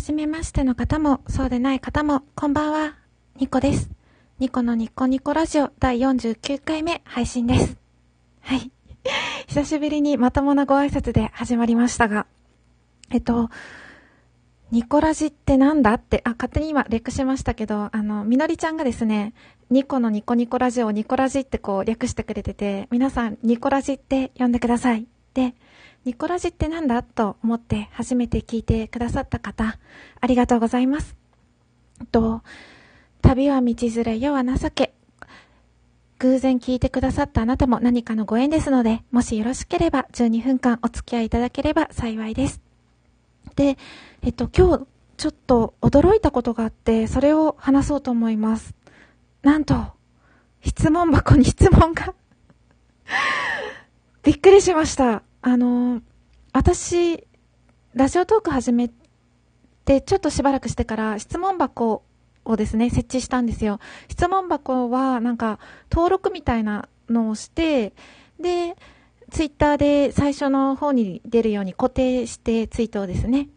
はじめましての方も、そうでない方も、こんばんは、ニコです。ニコのニコニコラジオ第49回目配信です。はい。久しぶりにまともなご挨拶で始まりましたが、えっと、ニコラジってなんだって、あ、勝手に今略しましたけど、あの、みのりちゃんがですね、ニコのニコニコラジオをニコラジってこう略してくれてて、皆さんニコラジって呼んでください。で、ニコラジってなんだ？と思って初めて聞いてくださった方、ありがとうございます。と、旅は道連れ、世は情け。偶然聞いてくださったあなたも何かのご縁ですので、もしよろしければ12分間お付き合いいただければ幸いです。で、えっと、今日ちょっと驚いたことがあって、それを話そうと思います。なんと、質問箱に質問がびっくりしました。あの、私、ラジオトーク始めて、ちょっとしばらくしてから質問箱をですね、設置したんですよ。質問箱は、なんか、登録みたいなのをして、で、ツイッターで最初の方に出るように固定してツイートをですね。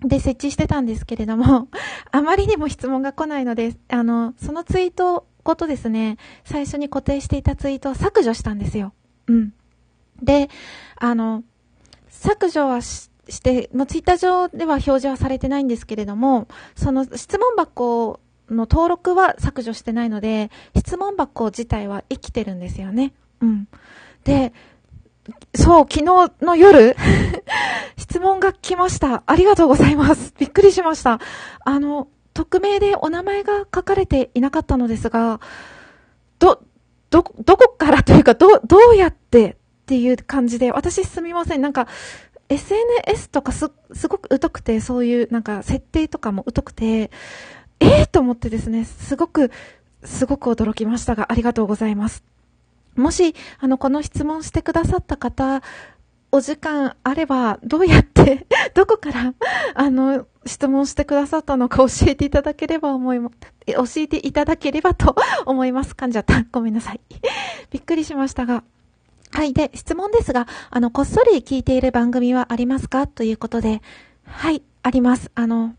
で、設置してたんですけれども、あまりにも質問が来ないので、あの、そのツイートごとですね、最初に固定していたツイートを削除したんですよ。うん。で、あの、削除はして、もうツイッター上では表示はされてないんですけれども、その質問箱の登録は削除してないので、質問箱自体は生きてるんですよね。うん。で、そう、昨日の夜 質問が来ました。ありがとうございます。びっくりしました。あの、匿名でお名前が書かれていなかったのですが、ど、ど、どこからというか、ど、どうやってっていう感じで、私すみません。なんか、SNS とかす、すごく疎くて、そういうなんか設定とかも疎くて、ええー、と思ってですね、すごく、すごく驚きましたが、ありがとうございます。もし、あの、この質問してくださった方、お時間あれば、どうやって どこから、あの、質問してくださったのか教えていただければ思いま、教えていただければと思います。噛んじゃった。ごめんなさい。びっくりしましたが。はい。で、質問ですが、あの、こっそり聞いている番組はありますか？ということで、はい、あります。あの、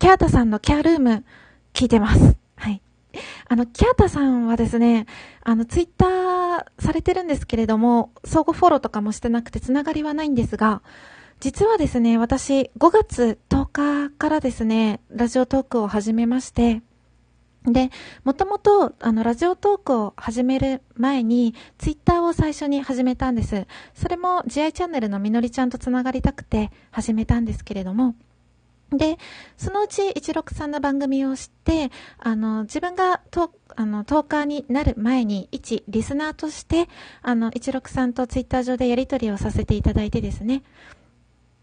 キャータさんのキャールーム、聞いてます。はい。あの、キャータさんはですね、あの、ツイッターされてるんですけれども、相互フォローとかもしてなくてつながりはないんですが、実はですね、私、5月10日からですね、ラジオトークを始めまして、で、もともと、あの、ラジオトークを始める前に、ツイッターを最初に始めたんです。それも、GI チャンネルのみのりちゃんとつながりたくて始めたんですけれども、で、そのうち16さんの番組を知って、あの、自分がと、あの、トーカーになる前に、一リスナーとして、あの、16さんとツイッター上でやり取りをさせていただいてですね。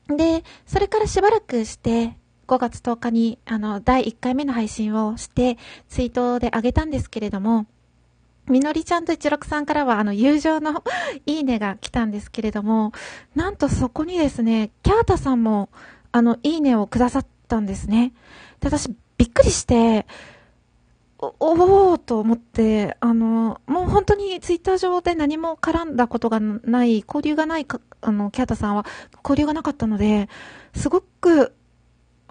で、それからしばらくして、5月10日に、あの、第1回目の配信をして、ツイートで上げたんですけれども、みのりちゃんと一六さんからは、あの、友情の いいねが来たんですけれども、なんとそこにですね、キャータさんも、あの、いいねをくださったんですね。で、私、びっくりして、お、おーと思って、あの、もう本当にツイッター上で何も絡んだことがない、交流がないか、あの、キャータさんは交流がなかったので、すごく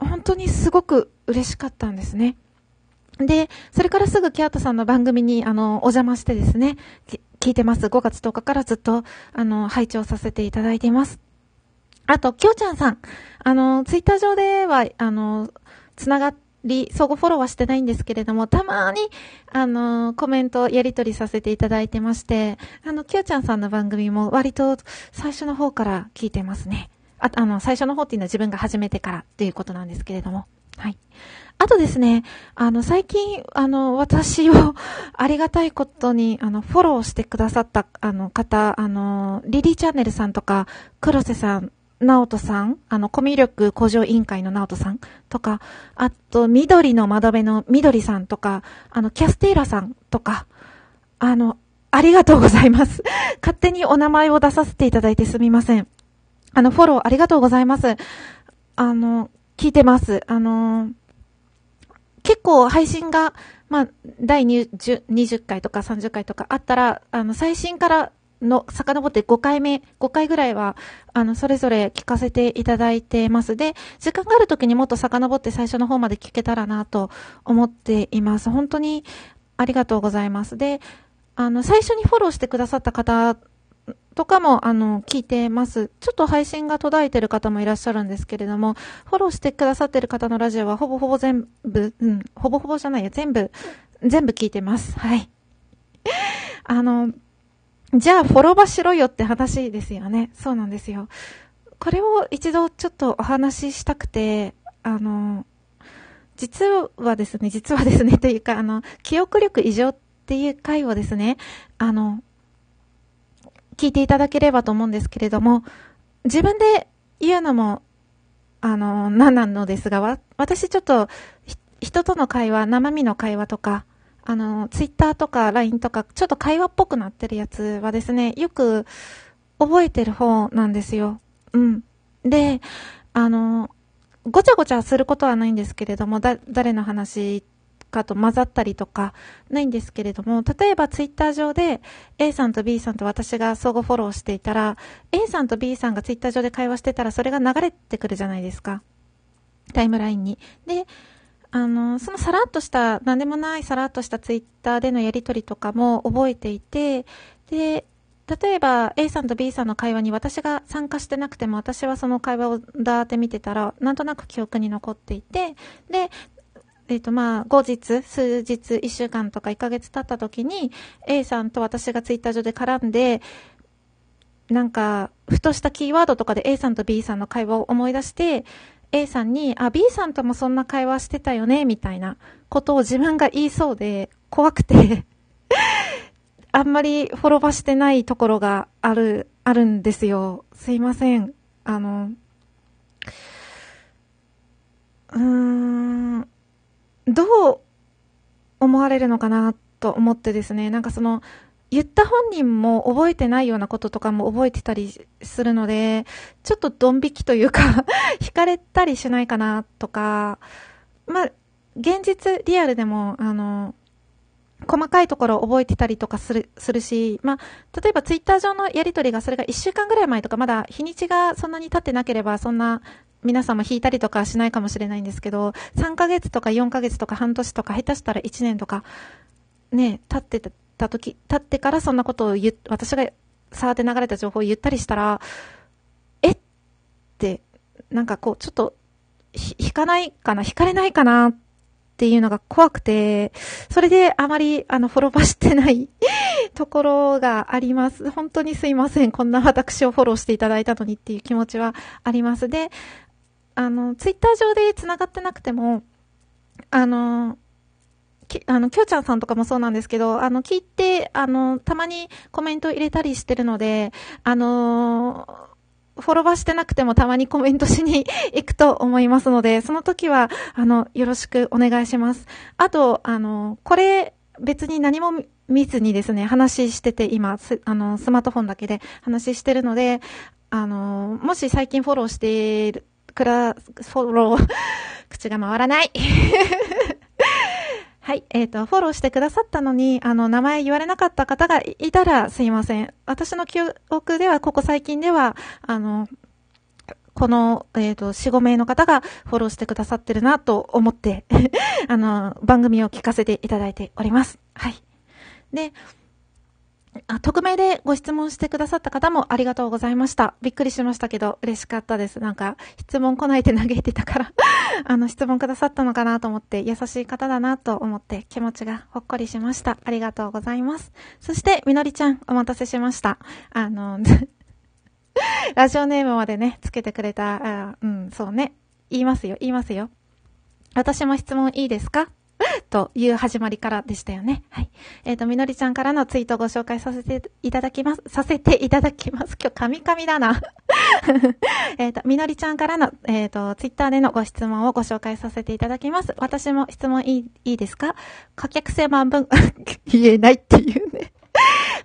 本当にすごく嬉しかったんですね。で、それからすぐキャートさんの番組に、あの、お邪魔してですね、聞いてます。5月10日からずっと、あの、拝聴させていただいています。あと、きょうちゃんさん。あの、ツイッター上では、あの、つながり、相互フォローはしてないんですけれども、たまに、あの、コメントやり取りさせていただいてまして、あの、きょうちゃんさんの番組も割と最初の方から聞いてますね。あ、あの、最初の方っていうのは自分が始めてからっていうことなんですけれども。はい。あとですね、あの、最近、あの、私を ありがたいことに、あの、フォローしてくださった、あの、方、あの、リリーチャンネルさんとか、黒瀬さん、直人さん、あの、コミュ力向上委員会の直人さんとか、あと、緑の窓辺の緑さんとか、あの、キャスティーラさんとか、あの、ありがとうございます。勝手にお名前を出させていただいてすみません。あの、フォローありがとうございます。あの、聞いてます。あの、結構配信が、まあ、第20 20回とか30回とかあったら、あの、最新からの、遡って5回目、5回ぐらいは、あの、それぞれ聞かせていただいてます。で、時間がある時にもっと遡って最初の方まで聞けたらなと思っています。本当にありがとうございます。で、あの、最初にフォローしてくださった方とかも、あの、聞いてます。ちょっと配信が途絶えてる方もいらっしゃるんですけれども、フォローしてくださってる方のラジオはほぼほぼ全部、うん、ほぼほぼじゃないよ、全部、全部聞いてます。はい。あの、じゃあフォローバしろよって話ですよね。そうなんですよ。これを一度ちょっとお話ししたくて、あの、実はですね、実はですね、というか、あの、記憶力異常っていう回をですね、あの、聞いていただければと思うんですけれども、自分で言うのも、あの、何なのですが、私ちょっと、人との会話、生身の会話とか、あの、ツイッターとか LINE とか、ちょっと会話っぽくなってるやつはですね、よく覚えてる方なんですよ。うん。で、あの、ごちゃごちゃすることはないんですけれども、だ、誰の話かと混ざったりとかないんですけれども、例えばツイッター上で A さんと B さんと私が相互フォローしていたら、A さんと B さんがツイッター上で会話してたらそれが流れてくるじゃないですか。タイムラインに。で、あの、そのさらっとした、なんでもないさらっとしたツイッターでのやりとりとかも覚えていて、で、例えば A さんと B さんの会話に私が参加してなくても私はその会話をだーって見てたらなんとなく記憶に残っていて、で、えっ、ー、とまあ後日、数日、1週間とか1ヶ月経った時に A さんと私がツイッター上で絡んで、なんか、ふとしたキーワードとかで A さんと B さんの会話を思い出して、A さんに、あ、B さんともそんな会話してたよね、みたいなことを自分が言いそうで、怖くて あんまりフォロバしてないところがある、あるんですよ。すいません。あの、うーん、どう思われるのかなと思ってですね、なんかその、言った本人も覚えてないようなこととかも覚えてたりするので、ちょっとドン引きというか 惹かれたりしないかなとか、まあ、現実、リアルでも、あの、細かいところを覚えてたりとかする、するし、まあ、例えばツイッター上のやりとりがそれが1週間ぐらい前とか、まだ日にちがそんなに経ってなければ、そんな皆さんも引いたりとかしないかもしれないんですけど、3ヶ月とか4ヶ月とか半年とか、下手したら1年とか、ね、経ってた時、経ってからそんなことを言私が触って流れた情報を言ったりしたら、えって、なんかこう、ちょっと、引かないかな引かれないかなってていうのが怖くて、それであまり、あの、フォローバしてない ところがあります。本当にすいません。こんな私をフォローしていただいたのにっていう気持ちはあります。で、あの、ツイッター上で繋がってなくても、あの、き、あの、きょうちゃんさんとかもそうなんですけど、あの、聞いて、あの、たまにコメント入れたりしてるので、あのフォロワーしてなくてもたまにコメントしに行くと思いますので、その時は、あの、よろしくお願いします。あと、あの、これ、別に何も見ずにですね、話してて、今、あの、スマートフォンだけで話してるので、あの、もし最近フォローしているくら、フォロー、口が回らないはい。えっ、ー、と、フォローしてくださったのに、あの、名前言われなかった方がいたらすいません。私の記憶では、ここ最近では、あの、この、えっ、ー、と、4、5名の方がフォローしてくださってるなと思って あの、番組を聞かせていただいております。はい。で、あ、匿名でご質問してくださった方もありがとうございました。びっくりしましたけど、嬉しかったです。なんか、質問来ないで嘆いてたから あの、質問くださったのかなと思って、優しい方だなと思って気持ちがほっこりしました。ありがとうございます。そして、みのりちゃん、お待たせしました。あの、ラジオネームまでね、つけてくれた、あうん、そうね。言いますよ、言いますよ。私も質問いいですか？という始まりからでしたよね。はい。えっ、ー、と、みのりちゃんからのツイートをご紹介させていただきます。させていただきます。今日、カミカミだな。えっと、みのりちゃんからの、えっ、ー、と、ツイッターでのご質問をご紹介させていただきます。私も質問いい、いいですか？可客性万分、言えないっていうね。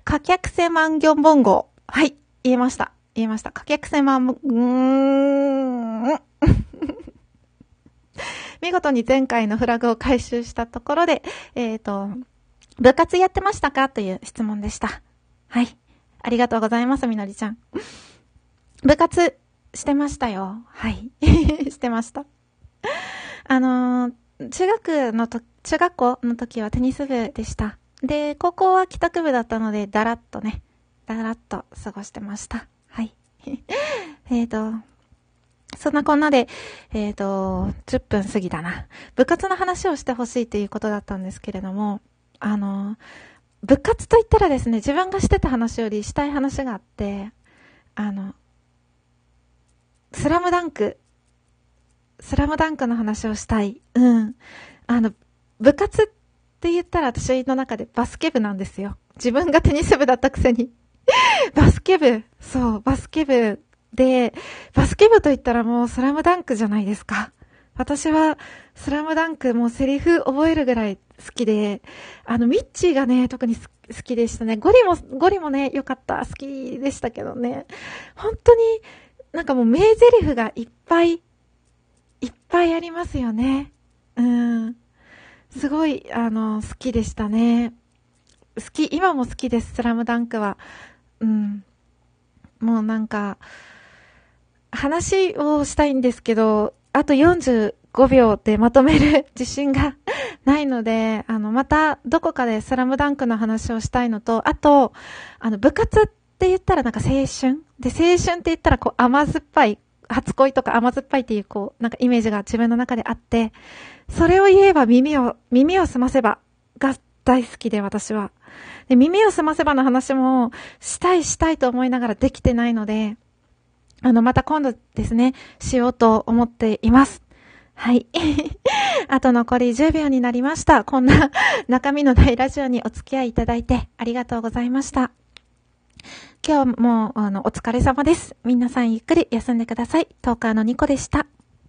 可客性万行本号。はい。言えました。言えました。可客性万分、うーん。見事に前回のフラグを回収したところで、えっ、ー、と、部活やってましたかという質問でした。はい。ありがとうございます、みのりちゃん。部活してましたよ。はい。してました。あのー、中学のと、中学校の時はテニス部でした。で、高校は帰宅部だったので、だらっとね、だらっと過ごしてました。はい。えっと、そんなこんなで、えっ、ー、と、10分過ぎだな。部活の話をしてほしいということだったんですけれども、あの、部活と言ったらですね、自分がしてた話よりしたい話があって、あの、スラムダンク、スラムダンクの話をしたい。うん。あの、部活って言ったら私の中でバスケ部なんですよ。自分がテニス部だったくせに。バスケ部、そう、バスケ部で、バスケ部と言ったらもうスラムダンクじゃないですか。私は、スラムダンクもうセリフ覚えるぐらい好きで、あの、ミッチーがね、特に好きでしたね。ゴリも、ゴリもね、良かった。好きでしたけどね。本当に、なんかもう名台詞がいっぱい、いっぱいありますよね。うん。すごい、あの、好きでしたね。好き、今も好きです、スラムダンクは。うん。もうなんか、話をしたいんですけど、あと45秒でまとめる自信が ないので、あの、またどこかでスラムダンクの話をしたいのと、あと、あの、部活って言ったらなんか青春？で、青春って言ったらこう甘酸っぱい、初恋とか甘酸っぱいっていうこう、なんかイメージが自分の中であって、それを言えば耳を、耳を澄ませばが大好きで私は。で、耳を澄ませばの話もしたいしたいと思いながらできてないので、あの、また今度ですね、しようと思っています。はい。あと残り10秒になりました。こんな中身のないラジオにお付き合いいただいてありがとうございました。今日も、あの、お疲れ様です。皆さんゆっくり休んでください。トーカーのニコでした。